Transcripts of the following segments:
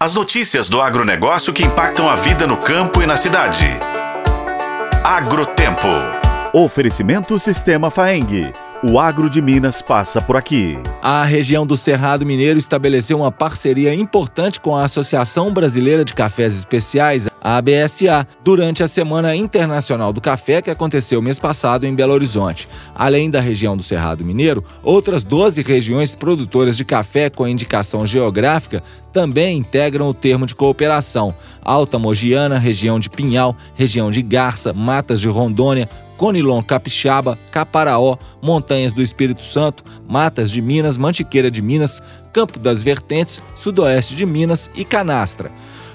As notícias do agronegócio que impactam a vida no campo e na cidade. Agrotempo. Oferecimento Sistema Faeng. O agro de Minas passa por aqui. A região do Cerrado Mineiro estabeleceu uma parceria importante com a Associação Brasileira de Cafés Especiais, a ABSA, durante a Semana Internacional do Café que aconteceu mês passado em Belo Horizonte. Além da região do Cerrado Mineiro, outras 12 regiões produtoras de café com indicação geográfica também integram o termo de cooperação. Alta Mogiana, região de Pinhal, região de Garça, Matas de Rondônia, Conilon Capixaba, Caparaó, Montanhas do Espírito Santo, Matas de Minas, Mantiqueira de Minas, Campo das Vertentes, Sudoeste de Minas e Canastra.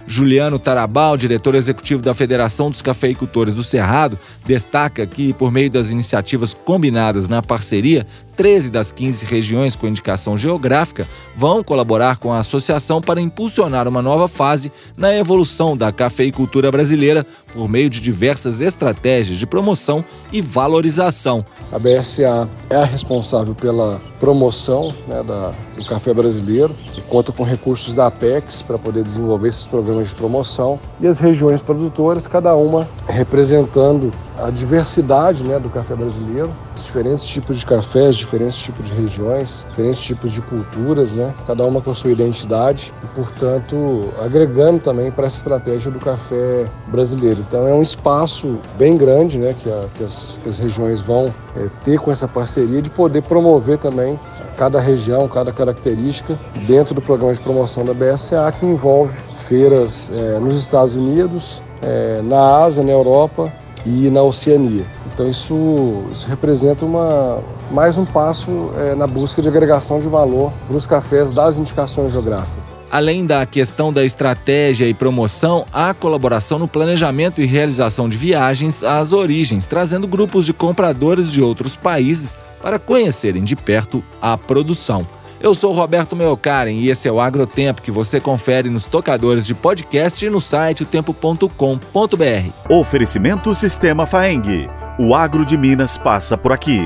Juliano Tarabal, diretor executivo da Federação dos Cafeicultores do Cerrado, destaca que, por meio das iniciativas combinadas na parceria, 13 das 15 regiões com indicação geográfica vão colaborar com a associação para impulsionar uma nova fase na evolução da cafeicultura brasileira por meio de diversas estratégias de promoção e valorização. A BSA é a responsável pela promoção né, da, do café brasileiro e conta com recursos da Apex para poder desenvolver esses programas de promoção e as regiões produtoras, cada uma representando a diversidade né, do café brasileiro, diferentes tipos de cafés, diferentes tipos de regiões, diferentes tipos de culturas, né, cada uma com a sua identidade e, portanto, agregando também para essa estratégia do café brasileiro. Então, é um espaço bem grande né, que, a, que, as, que as regiões vão é, ter com essa parceria de poder promover também cada região, cada característica dentro do programa de promoção da BSA, que envolve feiras é, nos Estados Unidos, é, na Ásia, na Europa e na Oceania. Então isso, isso representa uma, mais um passo é, na busca de agregação de valor para os cafés das indicações geográficas. Além da questão da estratégia e promoção, há colaboração no planejamento e realização de viagens às origens, trazendo grupos de compradores de outros países para conhecerem de perto a produção. Eu sou Roberto Meocaren e esse é o Agrotempo que você confere nos tocadores de podcast e no site tempo.com.br. Oferecimento Sistema Faeng. O agro de Minas passa por aqui.